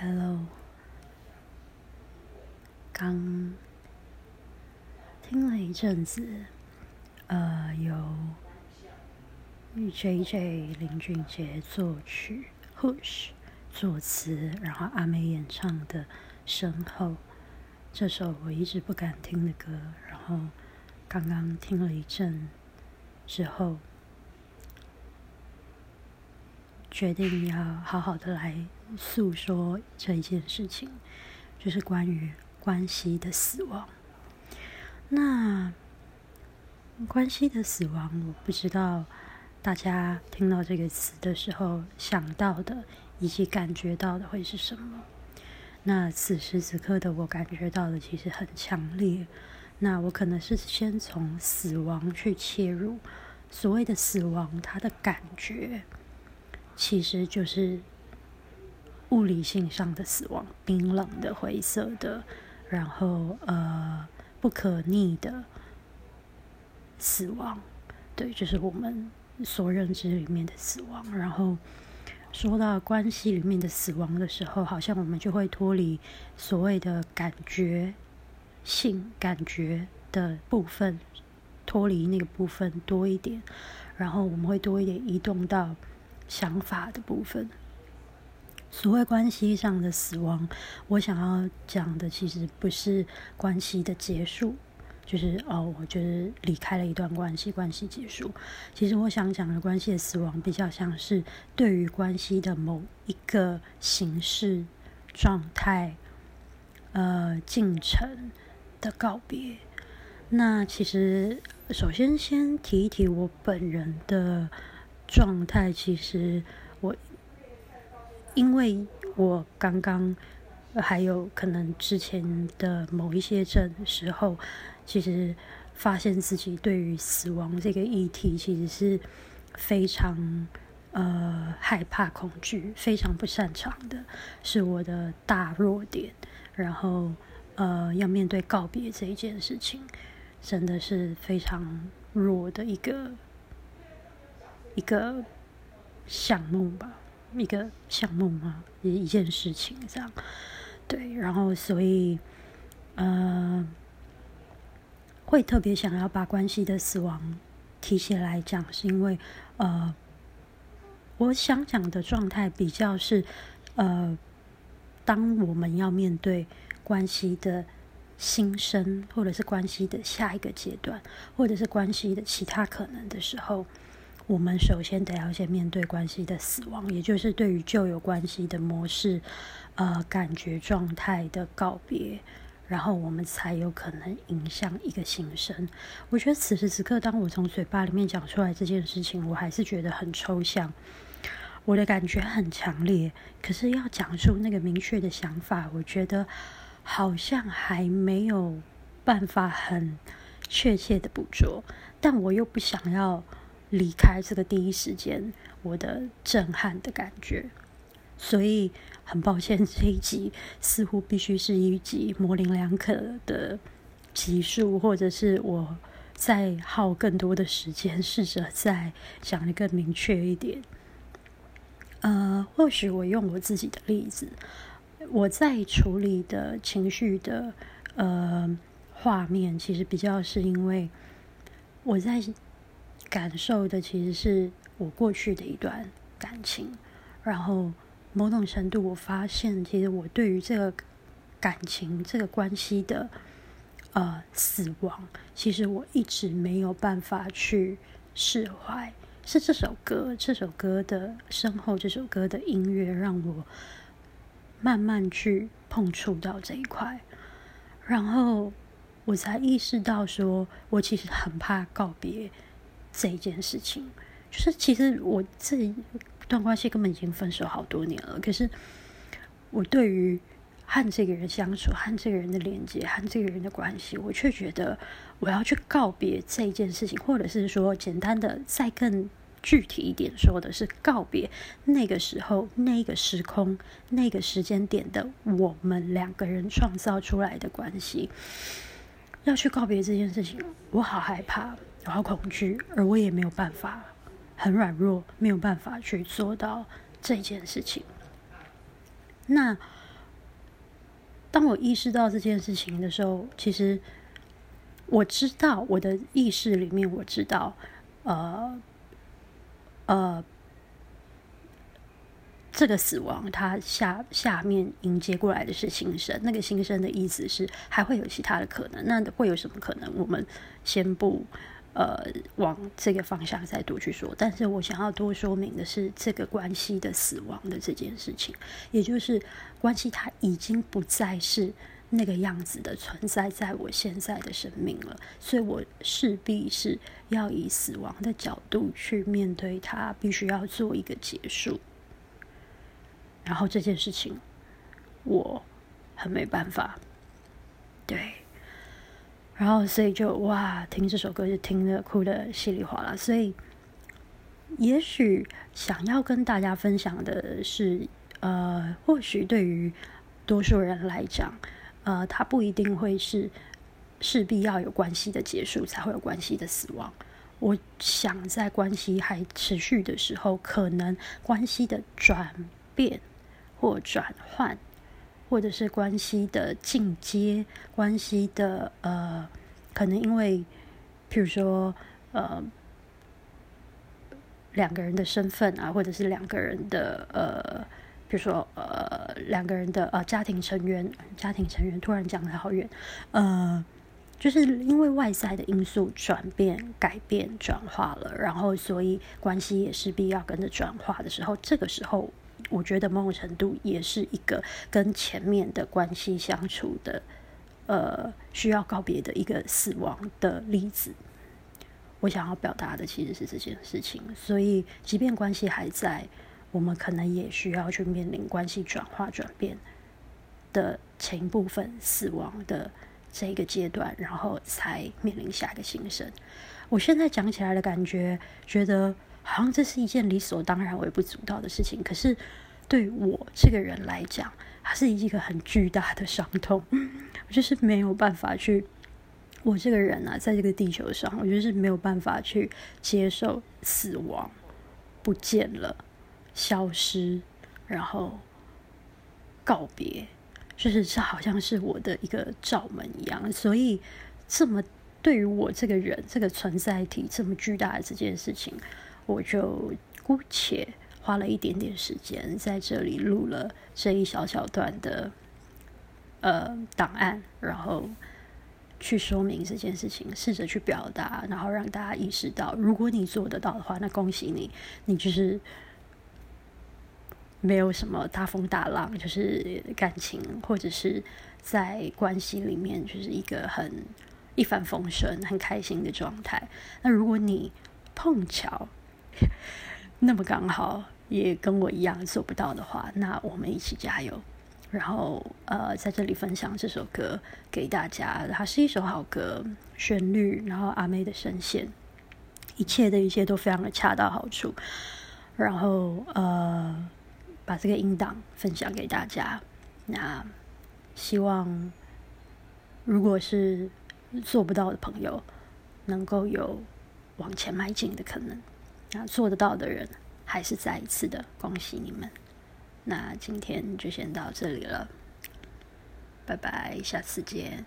Hello，刚听了一阵子，呃，由 J.J. 林俊杰作曲，Hush 作词，然后阿妹演唱的《身后》这首我一直不敢听的歌，然后刚刚听了一阵之后，决定要好好的来。诉说这一件事情，就是关于关系的死亡。那关系的死亡，我不知道大家听到这个词的时候想到的以及感觉到的会是什么。那此时此刻的我感觉到的其实很强烈。那我可能是先从死亡去切入。所谓的死亡，它的感觉其实就是。物理性上的死亡，冰冷的、灰色的，然后呃不可逆的死亡，对，就是我们所认知里面的死亡。然后说到关系里面的死亡的时候，好像我们就会脱离所谓的感觉性、感觉的部分，脱离那个部分多一点，然后我们会多一点移动到想法的部分。所谓关系上的死亡，我想要讲的其实不是关系的结束，就是哦，我就是离开了一段关系，关系结束。其实我想讲的关系的死亡，比较像是对于关系的某一个形式、状态、呃进程的告别。那其实首先先提一提我本人的状态，其实我。因为我刚刚还有可能之前的某一些阵时候，其实发现自己对于死亡这个议题其实是非常呃害怕、恐惧、非常不擅长的，是我的大弱点。然后呃，要面对告别这一件事情，真的是非常弱的一个一个项目吧。一个项目嘛，一一件事情这样，对，然后所以，呃，会特别想要把关系的死亡提起来讲，是因为，呃，我想讲的状态比较是，呃，当我们要面对关系的新生，或者是关系的下一个阶段，或者是关系的其他可能的时候。我们首先得要先面对关系的死亡，也就是对于旧有关系的模式、呃感觉状态的告别，然后我们才有可能影响一个新生。我觉得此时此刻，当我从嘴巴里面讲出来这件事情，我还是觉得很抽象，我的感觉很强烈。可是要讲出那个明确的想法，我觉得好像还没有办法很确切的捕捉，但我又不想要。离开这个第一时间，我的震撼的感觉，所以很抱歉，这一集似乎必须是一集模棱两可的集数，或者是我再耗更多的时间，试着再讲的更明确一点。呃，或许我用我自己的例子，我在处理的情绪的呃画面，其实比较是因为我在。感受的其实是我过去的一段感情，然后某种程度，我发现其实我对于这个感情、这个关系的呃死亡，其实我一直没有办法去释怀。是这首歌，这首歌的身后，这首歌的音乐，让我慢慢去碰触到这一块，然后我才意识到，说我其实很怕告别。这一件事情，就是其实我这一段关系根本已经分手好多年了。可是我对于和这个人相处、和这个人的连接、和这个人的关系，我却觉得我要去告别这一件事情，或者是说简单的再更具体一点说的是告别那个时候、那个时空、那个时间点的我们两个人创造出来的关系，要去告别这件事情，我好害怕。我好恐惧，而我也没有办法，很软弱，没有办法去做到这件事情。那当我意识到这件事情的时候，其实我知道我的意识里面，我知道，呃，呃。这个死亡，它下下面迎接过来的是新生。那个新生的意思是还会有其他的可能。那会有什么可能？我们先不呃往这个方向再多去说。但是我想要多说明的是，这个关系的死亡的这件事情，也就是关系它已经不再是那个样子的存在在我现在的生命了。所以我势必是要以死亡的角度去面对它，必须要做一个结束。然后这件事情，我很没办法，然后所以就哇，听这首歌就听得哭得稀里哗啦。所以，也许想要跟大家分享的是，呃，或许对于多数人来讲，呃，它不一定会是势必要有关系的结束才会有关系的死亡。我想在关系还持续的时候，可能关系的转变。或转换，或者是关系的进阶，关系的呃，可能因为，譬如说呃，两个人的身份啊，或者是两个人的呃，比如说呃，两个人的呃家庭成员，家庭成员突然讲的好远，呃，就是因为外在的因素转变、改变、转化了，然后所以关系也势必要跟着转化的时候，这个时候。我觉得某种程度也是一个跟前面的关系相处的，呃，需要告别的一个死亡的例子。我想要表达的其实是这件事情，所以即便关系还在，我们可能也需要去面临关系转化转变的前一部分死亡的这个阶段，然后才面临下一个新生。我现在讲起来的感觉，觉得。好像这是一件理所当然、微不足道的事情，可是对我这个人来讲，它是一个很巨大的伤痛。我就是没有办法去，我这个人啊，在这个地球上，我就是没有办法去接受死亡、不见了、消失，然后告别，就是这好像是我的一个罩门一样。所以，这么对于我这个人、这个存在体这么巨大的这件事情。我就姑且花了一点点时间在这里录了这一小小段的呃档案，然后去说明这件事情，试着去表达，然后让大家意识到，如果你做得到的话，那恭喜你，你就是没有什么大风大浪，就是感情或者是在关系里面就是一个很一帆风顺、很开心的状态。那如果你碰巧，那么刚好也跟我一样做不到的话，那我们一起加油。然后呃，在这里分享这首歌给大家，它是一首好歌，旋律，然后阿妹的声线，一切的一切都非常的恰到好处。然后呃，把这个音档分享给大家。那希望如果是做不到的朋友，能够有往前迈进的可能。那做得到的人，还是再一次的恭喜你们。那今天就先到这里了，拜拜，下次见。